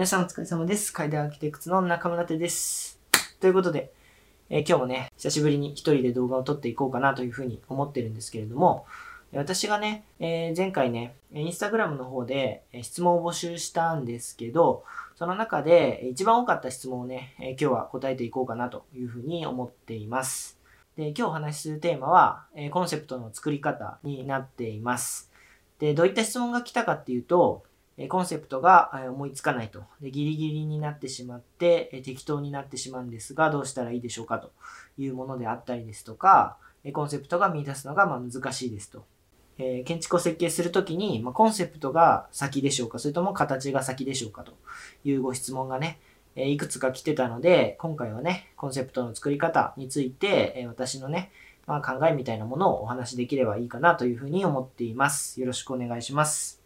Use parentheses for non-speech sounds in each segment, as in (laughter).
皆さんお疲れ様です。階段アーキテクツの中村手です。ということで、えー今日もね、久しぶりに一人で動画を撮っていこうかなというふうに思ってるんですけれども、私がね、えー前回ね、インスタグラムの方で質問を募集したんですけど、その中で一番多かった質問をね、え今日は答えていこうかなというふうに思っています。で、今日お話しするテーマは、えコンセプトの作り方になっています。で、どういった質問が来たかっていうと、コンセプトが思いつかないと。で、ギリギリになってしまって、適当になってしまうんですが、どうしたらいいでしょうかというものであったりですとか、コンセプトが見出すのがま難しいですと。え建築を設計するときに、ま、コンセプトが先でしょうか、それとも形が先でしょうかというご質問がね、えいくつか来てたので、今回はね、コンセプトの作り方について、え私のね、まあ、考えみたいなものをお話しできればいいかなというふうに思っています。よろしくお願いします。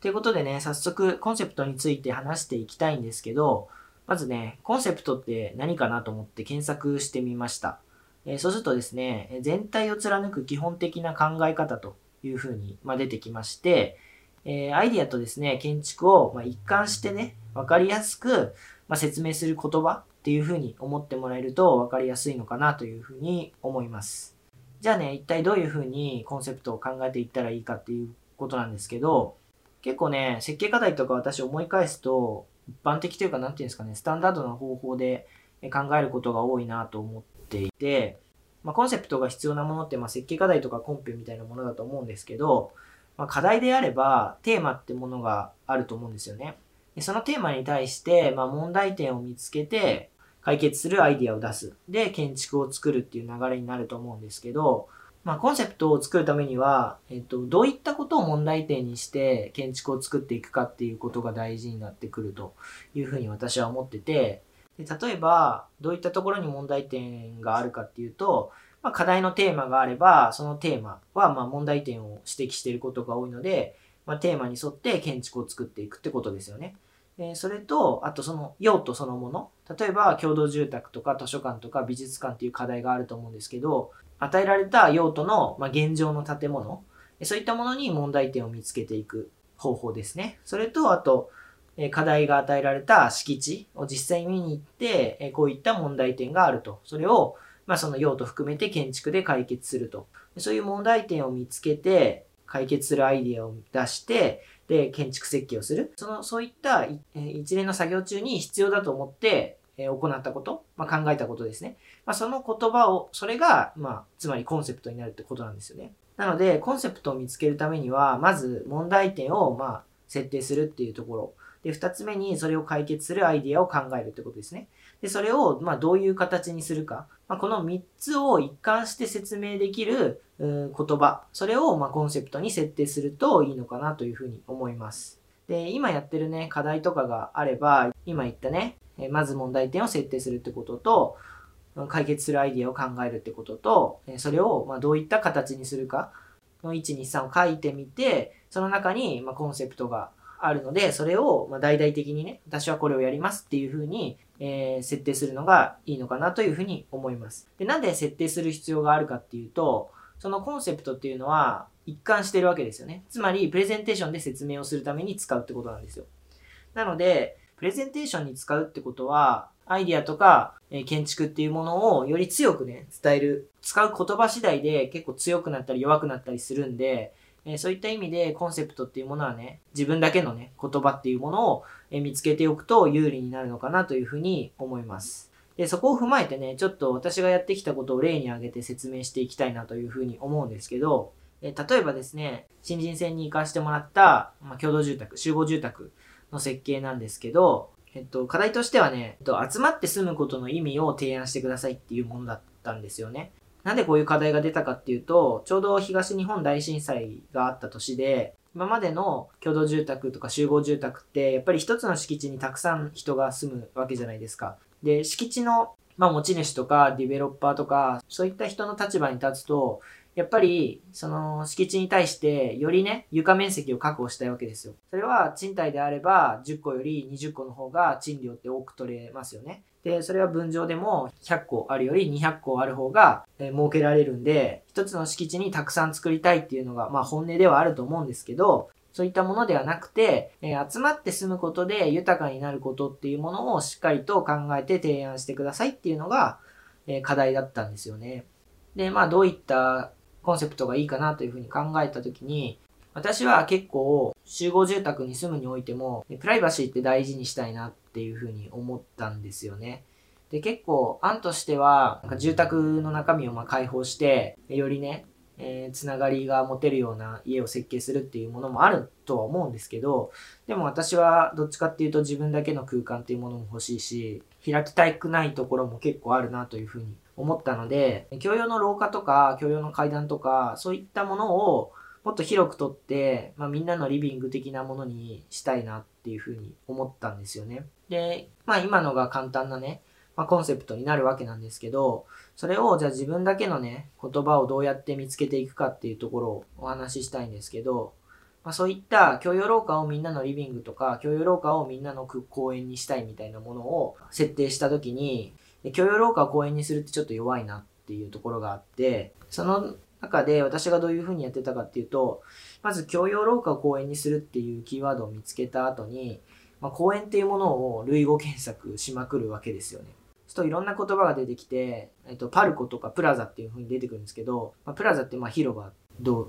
ということでね、早速コンセプトについて話していきたいんですけど、まずね、コンセプトって何かなと思って検索してみました。えーそうするとですね、全体を貫く基本的な考え方というふうに、まあ、出てきまして、えーアイディアとですね、建築を、ま、一貫してね、わかりやすく、ま、説明する言葉っていうふうに思ってもらえるとわかりやすいのかなというふうに思います。じゃあね、一体どういうふうにコンセプトを考えていったらいいかっていうことなんですけど、結構ね、設計課題とか私思い返すと、一般的というか、なんていうんですかね、スタンダードな方法で考えることが多いなと思っていて、まあ、コンセプトが必要なものって、まあ、設計課題とかコンペみたいなものだと思うんですけど、まあ、課題であれば、テーマってものがあると思うんですよね。でそのテーマに対して、まあ、問題点を見つけて、解決するアイディアを出す。で、建築を作るっていう流れになると思うんですけど、まあ、コンセプトを作るためには、えっと、どういったことを問題点にして建築を作っていくかっていうことが大事になってくるというふうに私は思ってて、で例えば、どういったところに問題点があるかっていうと、まあ、課題のテーマがあれば、そのテーマはまあ問題点を指摘していることが多いので、まあ、テーマに沿って建築を作っていくってことですよね。えそれと、あとその用途そのもの。例えば、共同住宅とか図書館とか美術館っていう課題があると思うんですけど、与えられた用途の、まあ、現状の建物、そういったものに問題点を見つけていく方法ですね。それと、あと、課題が与えられた敷地を実際に見に行って、こういった問題点があると。それを、まあ、その用途含めて建築で解決すると。そういう問題点を見つけて、解決するアイディアを出して、で、建築設計をする。その、そういった一連の作業中に必要だと思って、行ったこと、まあ、考えたことですね。まあ、その言葉を、それが、まあ、つまりコンセプトになるってことなんですよね。なので、コンセプトを見つけるためには、まず問題点を、まあ、設定するっていうところ。で、二つ目にそれを解決するアイディアを考えるってことですね。で、それを、まあ、どういう形にするか。まあ、この三つを一貫して説明できる、うん言葉。それを、まあ、コンセプトに設定するといいのかなというふうに思います。で、今やってるね、課題とかがあれば、今言ったね、まず問題点を設定するってことと、解決するアイディアを考えるってことと、それを、まあ、どういった形にするかの1、2、3を書いてみて、その中に、まあ、コンセプトがあるので、それを、まあ、大々的にね、私はこれをやりますっていうふうに、えー設定するのがいいのかなというふうに思います。で、なんで設定する必要があるかっていうと、そのコンセプトっていうのは一貫してるわけですよね。つまり、プレゼンテーションで説明をするために使うってことなんですよ。なので、プレゼンテーションに使うってことは、アイディアとか、え建築っていうものをより強くね、伝える。使う言葉次第で結構強くなったり弱くなったりするんで、えそういった意味でコンセプトっていうものはね、自分だけのね、言葉っていうものを、え見つけておくと有利になるのかなというふうに思います。で、そこを踏まえてね、ちょっと私がやってきたことを例に挙げて説明していきたいなというふうに思うんですけど、え例えばですね、新人戦に行かせてもらった、まあ、共同住宅、集合住宅の設計なんですけど、えっと、課題としてはね、えっと、集まって住むことの意味を提案してくださいっていうものだったんですよね。なんでこういう課題が出たかっていうと、ちょうど東日本大震災があった年で、今までの共同住宅とか集合住宅って、やっぱり一つの敷地にたくさん人が住むわけじゃないですか。で、敷地の、まあ、持ち主とかディベロッパーとか、そういった人の立場に立つと、やっぱり、その敷地に対して、よりね、床面積を確保したいわけですよ。それは賃貸であれば、10個より20個の方が賃料って多く取れますよね。で、それは分譲でも100個あるより200個ある方が、えー儲けられるんで、一つの敷地にたくさん作りたいっていうのが、まあ本音ではあると思うんですけど、そういったものではなくて、えー、集まって住むことで豊かになることっていうものをしっかりと考えて提案してくださいっていうのが、えー、課題だったんですよね。で、まあどういったコンセプトがいいかなというふうに考えたときに、私は結構集合住宅に住むにおいても、プライバシーって大事にしたいなっていうふうに思ったんですよね。で、結構案としては、住宅の中身をまあ開放して、よりね、えー、つながりが持てるような家を設計するっていうものもあるとは思うんですけど、でも私はどっちかっていうと自分だけの空間っていうものも欲しいし、開きたくないところも結構あるなというふうに思ったので、共用の廊下とか、共用の階段とか、そういったものをもっと広くとって、まあ、みんなのリビング的なものにしたいなっていうふうに思ったんですよね。で、まあ今のが簡単なね、まあ、コンセプトになるわけなんですけど、それをじゃあ自分だけのね、言葉をどうやって見つけていくかっていうところをお話ししたいんですけど、まあ、そういった共用廊下をみんなのリビングとか、共用廊下をみんなの公園にしたいみたいなものを設定したときに、共用廊下を公園にするってちょっと弱いなっていうところがあって、その中で私がどういうふうにやってたかっていうと、まず共用廊下を公園にするっていうキーワードを見つけた後に、まあ、公園っていうものを類語検索しまくるわけですよね。ちょっといろんな言葉が出てきて、えっと、パルコとかプラザっていう風に出てくるんですけど、まあ、プラザってまあ広場、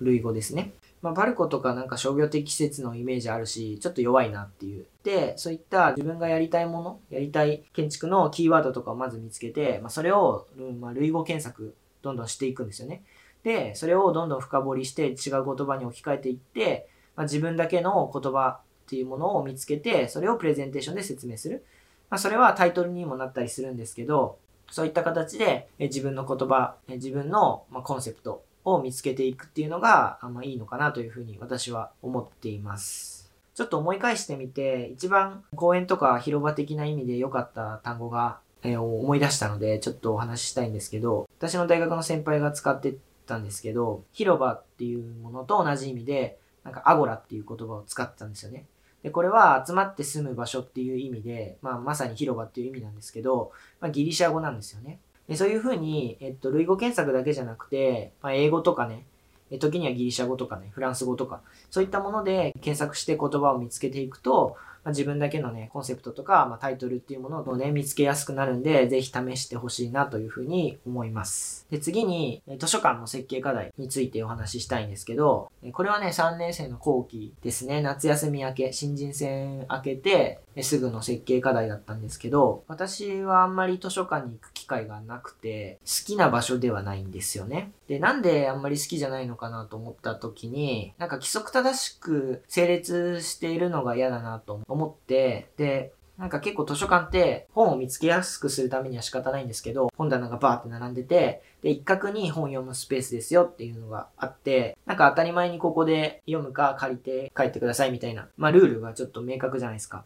類語ですね。まあ、パルコとかなんか商業的施設のイメージあるし、ちょっと弱いなっていう。で、そういった自分がやりたいもの、やりたい建築のキーワードとかをまず見つけて、まあ、それを、まあ、類語検索どんどんしていくんですよね。で、それをどんどん深掘りして違う言葉に置き換えていって、まあ、自分だけの言葉っていうものを見つけて、それをプレゼンテーションで説明する。まあ、それはタイトルにもなったりするんですけど、そういった形で自分の言葉、自分のコンセプトを見つけていくっていうのが、ま、いいのかなというふうに私は思っています。ちょっと思い返してみて、一番公園とか広場的な意味で良かった単語が、えー、思い出したので、ちょっとお話ししたいんですけど、私の大学の先輩が使ってたんですけど、広場っていうものと同じ意味で、なんかアゴラっていう言葉を使ってたんですよね。で、これは集まって住む場所っていう意味で、まあ、まさに広場っていう意味なんですけど、まあ、ギリシャ語なんですよね。でそういうふうに、えっと、類語検索だけじゃなくて、まあ、英語とかね、時にはギリシャ語とかね、フランス語とか、そういったもので検索して言葉を見つけていくと、まあ、自分だけのね、コンセプトとか、まあ、タイトルっていうものをね、見つけやすくなるんで、ぜひ試してほしいなというふうに思います。で、次に、図書館の設計課題についてお話ししたいんですけど、これはね、3年生の後期ですね、夏休み明け、新人戦明けて、すぐの設計課題だったんですけど、私はあんまり図書館に行く機会がなくて、好きな場所ではないんですよね。で、なんであんまり好きじゃないのかなと思った時に、なんか規則正しく整列しているのが嫌だなと思って、で、なんか結構図書館って本を見つけやすくするためには仕方ないんですけど、本棚がバーって並んでて、で、一角に本読むスペースですよっていうのがあって、なんか当たり前にここで読むか借りて帰ってくださいみたいな、まあルールがちょっと明確じゃないですか。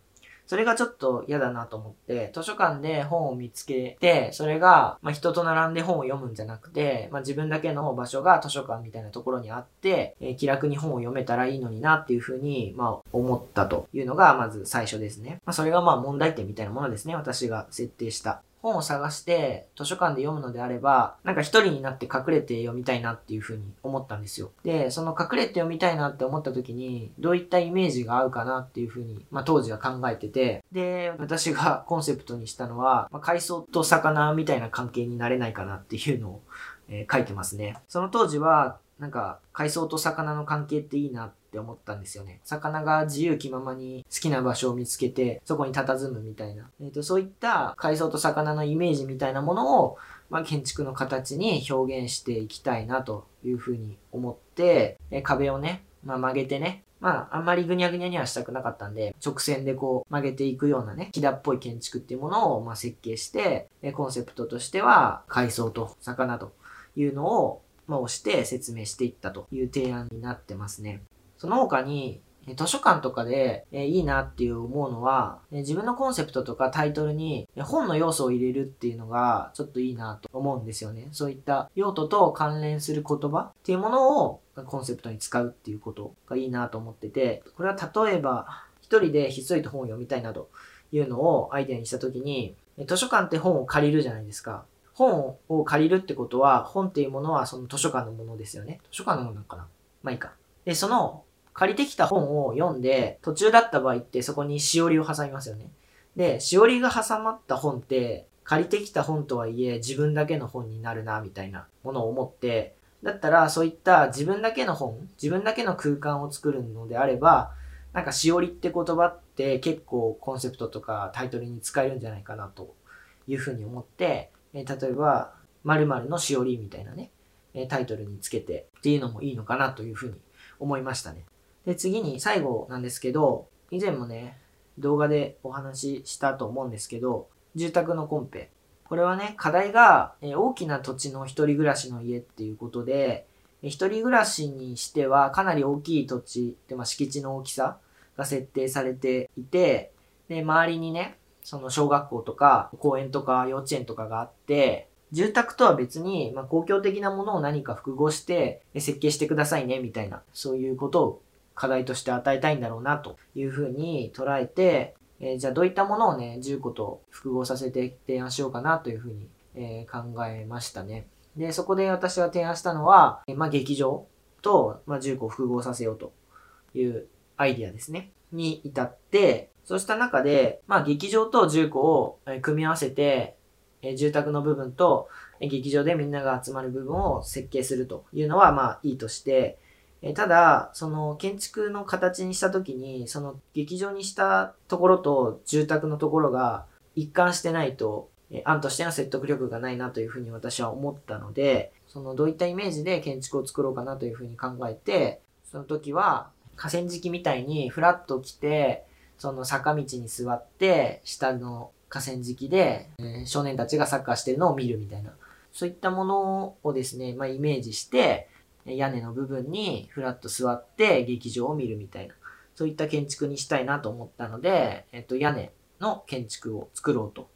それがちょっと嫌だなと思って、図書館で本を見つけて、それが、まあ、人と並んで本を読むんじゃなくて、まあ、自分だけの場所が図書館みたいなところにあって、えー、気楽に本を読めたらいいのになっていうふうに、まあ、思ったというのが、まず最初ですね。まあ、それがまあ問題点みたいなものですね。私が設定した。本を探して図書館で読むのであれば、なんか一人になって隠れて読みたいなっていうふうに思ったんですよ。で、その隠れて読みたいなって思った時に、どういったイメージが合うかなっていうふうに、まあ当時は考えてて、で、私が (laughs) コンセプトにしたのは、まあ、海藻と魚みたいな関係になれないかなっていうのを、えー、書いてますね。その当時は、なんか海藻と魚の関係っていいなってって思ったんですよね。魚が自由気ままに好きな場所を見つけて、そこに佇むみたいな。えっ、ー、と、そういった海藻と魚のイメージみたいなものを、まあ、建築の形に表現していきたいなというふうに思って、え壁をね、まあ、曲げてね、まあ、あんまりぐにゃぐにゃにはしたくなかったんで、直線でこう曲げていくようなね、木田っぽい建築っていうものをまあ設計して、コンセプトとしては、海藻と魚というのを、まあ、押して説明していったという提案になってますね。その他に、図書館とかで、えいいなっていう思うのは、自分のコンセプトとかタイトルに本の要素を入れるっていうのがちょっといいなと思うんですよね。そういった用途と関連する言葉っていうものをコンセプトに使うっていうことがいいなと思ってて、これは例えば一人でひっそりと本を読みたいなというのをアイデアにしたときに、図書館って本を借りるじゃないですか。本を借りるってことは、本っていうものはその図書館のものですよね。図書館のものなのかなまあいいか。で、その借りてきた本を読んで、途中だった場合ってそこにしおりを挟みますよね。で、しおりが挟まった本って、借りてきた本とはいえ自分だけの本になるな、みたいなものを思って、だったらそういった自分だけの本、自分だけの空間を作るのであれば、なんかしおりって言葉って結構コンセプトとかタイトルに使えるんじゃないかなというふうに思って、え例えば、〇〇のしおりみたいなね、タイトルにつけてっていうのもいいのかなというふうに思いましたね。で、次に最後なんですけど、以前もね、動画でお話ししたと思うんですけど、住宅のコンペ。これはね、課題が、え大きな土地の一人暮らしの家っていうことで、一人暮らしにしてはかなり大きい土地で、まあ、敷地の大きさが設定されていて、で、周りにね、その小学校とか公園とか幼稚園とかがあって、住宅とは別に、まあ、公共的なものを何か複合して設計してくださいね、みたいな、そういうことを課題として与えたいんだろうな、というふうに捉えて、えー、じゃあどういったものをね、10個と複合させて提案しようかな、というふうに、えー、考えましたね。で、そこで私が提案したのは、えまあ、劇場と、まあ、10個複合させようというアイディアですね。に至って、そうした中で、まあ、劇場と重工を組み合わせて、え住宅の部分と、劇場でみんなが集まる部分を設計するというのは、まあいいとして、えただ、その建築の形にした時に、その劇場にしたところと住宅のところが一貫してないと、え案としての説得力がないなというふうに私は思ったので、そのどういったイメージで建築を作ろうかなというふうに考えて、その時は河川敷みたいにフラッと来て、その坂道に座って、下の河川敷で、え、少年たちがサッカーしてるのを見るみたいな。そういったものをですね、まあ、イメージして、屋根の部分にフラッと座って劇場を見るみたいな。そういった建築にしたいなと思ったので、えっと、屋根の建築を作ろうと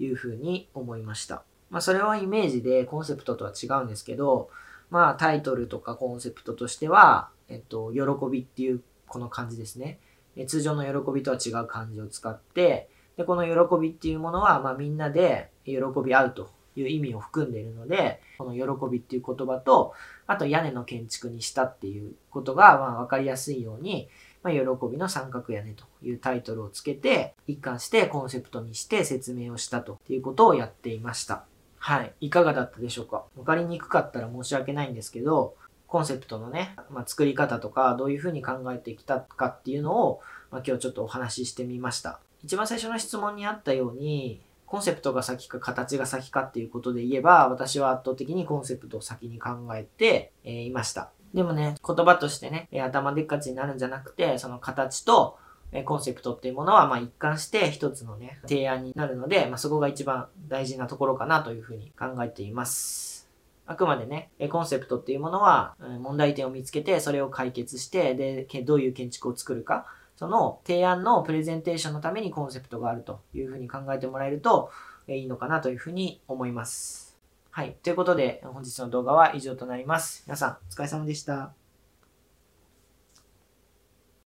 いうふうに思いました。まあ、それはイメージでコンセプトとは違うんですけど、まあ、タイトルとかコンセプトとしては、えっと、喜びっていうこの感じですね。通常の喜びとは違う漢字を使って、で、この喜びっていうものは、まあみんなで喜び合うという意味を含んでいるので、この喜びっていう言葉と、あと屋根の建築にしたっていうことが、まあわかりやすいように、まあ、喜びの三角屋根というタイトルをつけて、一貫してコンセプトにして説明をしたということをやっていました。はい。いかがだったでしょうか？わかりにくかったら申し訳ないんですけど、コンセプトのね、まあ、作り方とか、どういうふうに考えてきたかっていうのを、まあ、今日ちょっとお話ししてみました。一番最初の質問にあったように、コンセプトが先か形が先かっていうことで言えば、私は圧倒的にコンセプトを先に考えて、えー、いました。でもね、言葉としてね、頭でっかちになるんじゃなくて、その形と、えコンセプトっていうものは、まあ一貫して一つのね、提案になるので、まあそこが一番大事なところかなというふうに考えています。あくまでね、コンセプトっていうものは、問題点を見つけて、それを解決して、で、どういう建築を作るか、その提案のプレゼンテーションのためにコンセプトがあるというふうに考えてもらえるといいのかなというふうに思います。はい。ということで、本日の動画は以上となります。皆さん、お疲れ様でした。